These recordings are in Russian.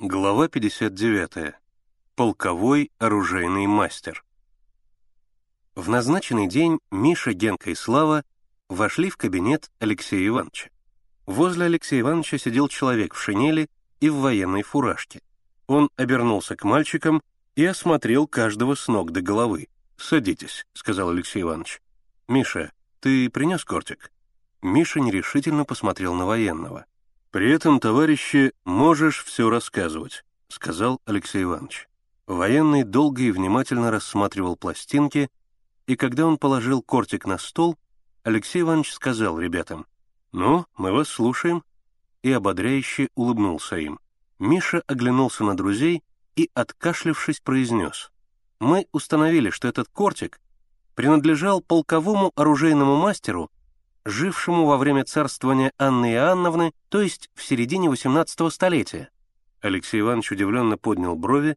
Глава 59. Полковой оружейный мастер. В назначенный день Миша, Генка и Слава вошли в кабинет Алексея Ивановича. Возле Алексея Ивановича сидел человек в шинели и в военной фуражке. Он обернулся к мальчикам и осмотрел каждого с ног до головы. «Садитесь», — сказал Алексей Иванович. «Миша, ты принес кортик?» Миша нерешительно посмотрел на военного. «При этом, товарищи, можешь все рассказывать», — сказал Алексей Иванович. Военный долго и внимательно рассматривал пластинки, и когда он положил кортик на стол, Алексей Иванович сказал ребятам, «Ну, мы вас слушаем», и ободряюще улыбнулся им. Миша оглянулся на друзей и, откашлившись, произнес, «Мы установили, что этот кортик принадлежал полковому оружейному мастеру жившему во время царствования Анны Иоанновны, то есть в середине XVIII столетия. Алексей Иванович удивленно поднял брови,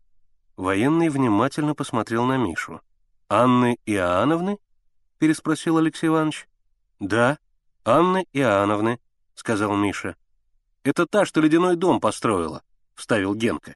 военный внимательно посмотрел на Мишу. «Анны Иоанновны?» — переспросил Алексей Иванович. «Да, Анны Иоанновны», — сказал Миша. «Это та, что ледяной дом построила», — вставил Генка.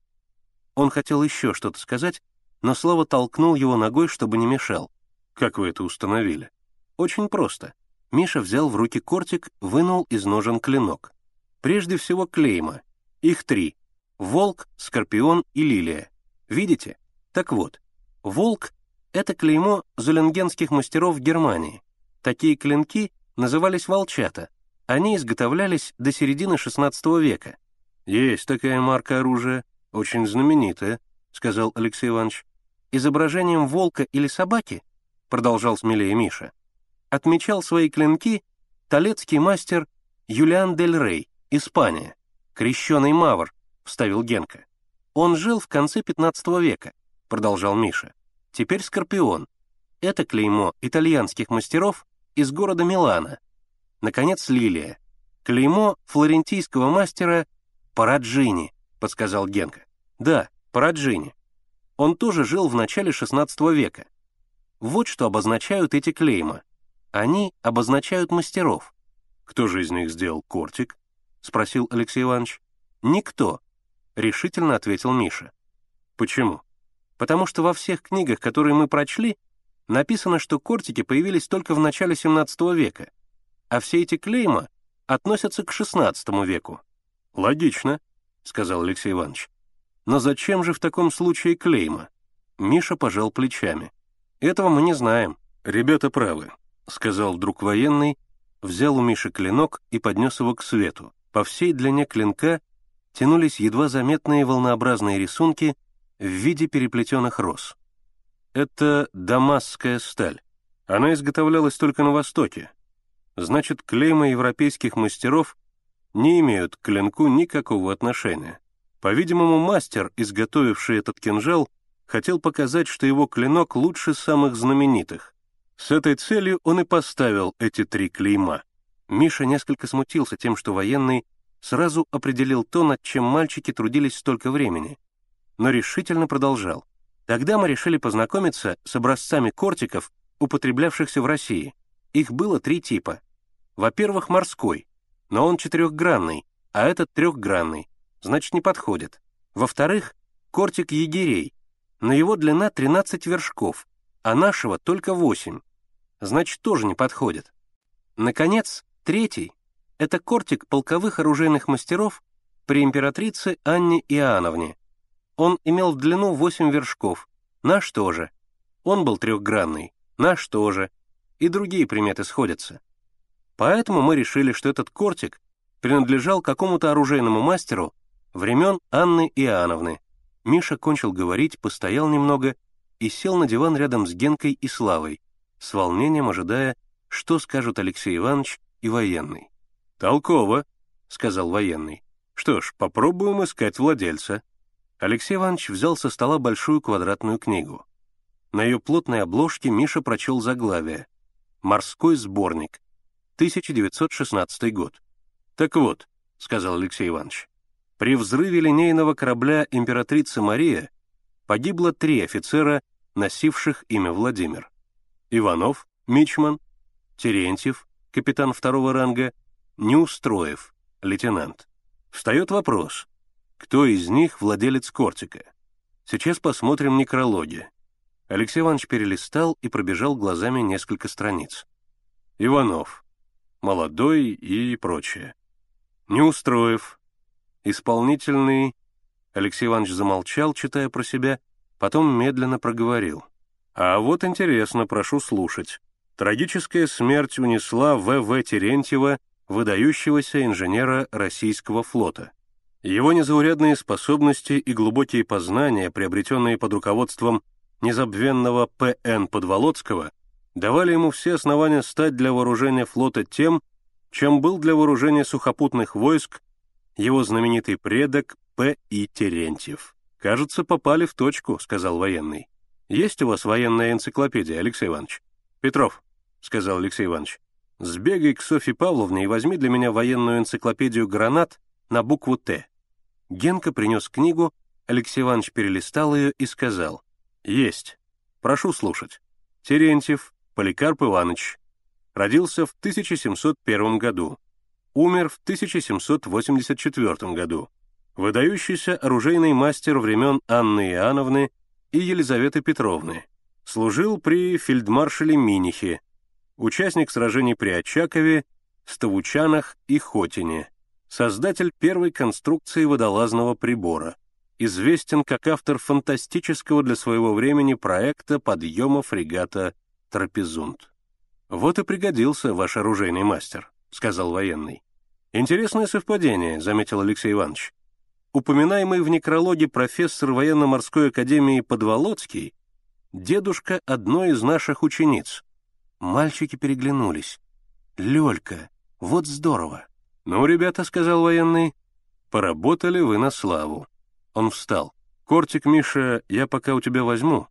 Он хотел еще что-то сказать, но Слава толкнул его ногой, чтобы не мешал. «Как вы это установили?» «Очень просто. Миша взял в руки кортик, вынул из ножен клинок. Прежде всего клейма. Их три. Волк, Скорпион и Лилия. Видите? Так вот, волк — это клеймо зуленгенских мастеров Германии. Такие клинки назывались волчата. Они изготовлялись до середины XVI века. «Есть такая марка оружия, очень знаменитая», — сказал Алексей Иванович. «Изображением волка или собаки», — продолжал смелее Миша, — отмечал свои клинки талецкий мастер Юлиан Дель Рей, Испания, крещеный мавр, вставил Генка. Он жил в конце 15 века, продолжал Миша. Теперь Скорпион. Это клеймо итальянских мастеров из города Милана. Наконец, Лилия. Клеймо флорентийского мастера Параджини, подсказал Генка. Да, Параджини. Он тоже жил в начале 16 века. Вот что обозначают эти клейма — они обозначают мастеров. Кто же из них сделал кортик? спросил Алексей Иванович. Никто, решительно ответил Миша. Почему? Потому что во всех книгах, которые мы прочли, написано, что кортики появились только в начале 17 века, а все эти клейма относятся к 16 веку. Логично, сказал Алексей Иванович. Но зачем же в таком случае клейма? Миша пожал плечами. Этого мы не знаем. Ребята правы. — сказал вдруг военный, взял у Миши клинок и поднес его к свету. По всей длине клинка тянулись едва заметные волнообразные рисунки в виде переплетенных роз. Это дамасская сталь. Она изготовлялась только на Востоке. Значит, клейма европейских мастеров не имеют к клинку никакого отношения. По-видимому, мастер, изготовивший этот кинжал, хотел показать, что его клинок лучше самых знаменитых, с этой целью он и поставил эти три клейма. Миша несколько смутился тем, что военный сразу определил то, над чем мальчики трудились столько времени, но решительно продолжал. Тогда мы решили познакомиться с образцами кортиков, употреблявшихся в России. Их было три типа. Во-первых, морской, но он четырехгранный, а этот трехгранный, значит, не подходит. Во-вторых, кортик егерей, но его длина 13 вершков, а нашего только восемь. Значит, тоже не подходит. Наконец, третий — это кортик полковых оружейных мастеров при императрице Анне Иоанновне. Он имел в длину восемь вершков, наш тоже. Он был трехгранный, наш тоже. И другие приметы сходятся. Поэтому мы решили, что этот кортик принадлежал какому-то оружейному мастеру времен Анны Иоанновны. Миша кончил говорить, постоял немного и сел на диван рядом с Генкой и Славой, с волнением ожидая, что скажут Алексей Иванович и военный. «Толково», — сказал военный. «Что ж, попробуем искать владельца». Алексей Иванович взял со стола большую квадратную книгу. На ее плотной обложке Миша прочел заглавие «Морской сборник», 1916 год. «Так вот», — сказал Алексей Иванович, «при взрыве линейного корабля «Императрица Мария» погибло три офицера, носивших имя Владимир. Иванов, мичман, Терентьев, капитан второго ранга, Неустроев, лейтенант. Встает вопрос, кто из них владелец кортика. Сейчас посмотрим некрологи. Алексей Иванович перелистал и пробежал глазами несколько страниц. Иванов. Молодой и прочее. Неустроев. Исполнительный... Алексей Иванович замолчал, читая про себя, потом медленно проговорил. «А вот интересно, прошу слушать. Трагическая смерть унесла В.В. Терентьева, выдающегося инженера российского флота. Его незаурядные способности и глубокие познания, приобретенные под руководством незабвенного П.Н. Подволоцкого, давали ему все основания стать для вооружения флота тем, чем был для вооружения сухопутных войск его знаменитый предок П.И. Терентьев. «Кажется, попали в точку», — сказал военный. «Есть у вас военная энциклопедия, Алексей Иванович?» «Петров», — сказал Алексей Иванович, — «сбегай к Софье Павловне и возьми для меня военную энциклопедию «Гранат» на букву «Т». Генка принес книгу, Алексей Иванович перелистал ее и сказал, «Есть. Прошу слушать. Терентьев Поликарп Иванович. Родился в 1701 году. Умер в 1784 году. Выдающийся оружейный мастер времен Анны Иоанновны и Елизаветы Петровны. Служил при фельдмаршале Минихе. Участник сражений при Очакове, Ставучанах и Хотине создатель первой конструкции водолазного прибора, известен как автор фантастического для своего времени проекта подъема фрегата «Трапезунд». «Вот и пригодился ваш оружейный мастер», — сказал военный. «Интересное совпадение», — заметил Алексей Иванович. Упоминаемый в некрологе профессор военно-морской академии Подволоцкий — дедушка одной из наших учениц. Мальчики переглянулись. «Лёлька, вот здорово!» «Ну, ребята», — сказал военный, — «поработали вы на славу». Он встал. «Кортик, Миша, я пока у тебя возьму.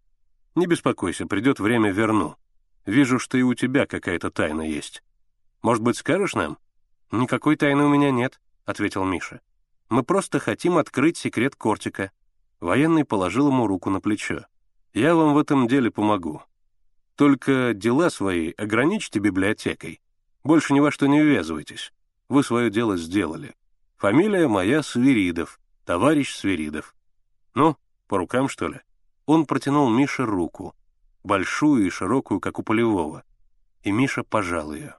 Не беспокойся, придет время, верну. Вижу, что и у тебя какая-то тайна есть. Может быть, скажешь нам?» «Никакой тайны у меня нет», — ответил Миша. «Мы просто хотим открыть секрет Кортика». Военный положил ему руку на плечо. «Я вам в этом деле помогу. Только дела свои ограничьте библиотекой. Больше ни во что не ввязывайтесь. Вы свое дело сделали. Фамилия моя Свиридов, товарищ Свиридов. Ну, по рукам, что ли?» Он протянул Мише руку, большую и широкую, как у полевого, и Миша пожал ее.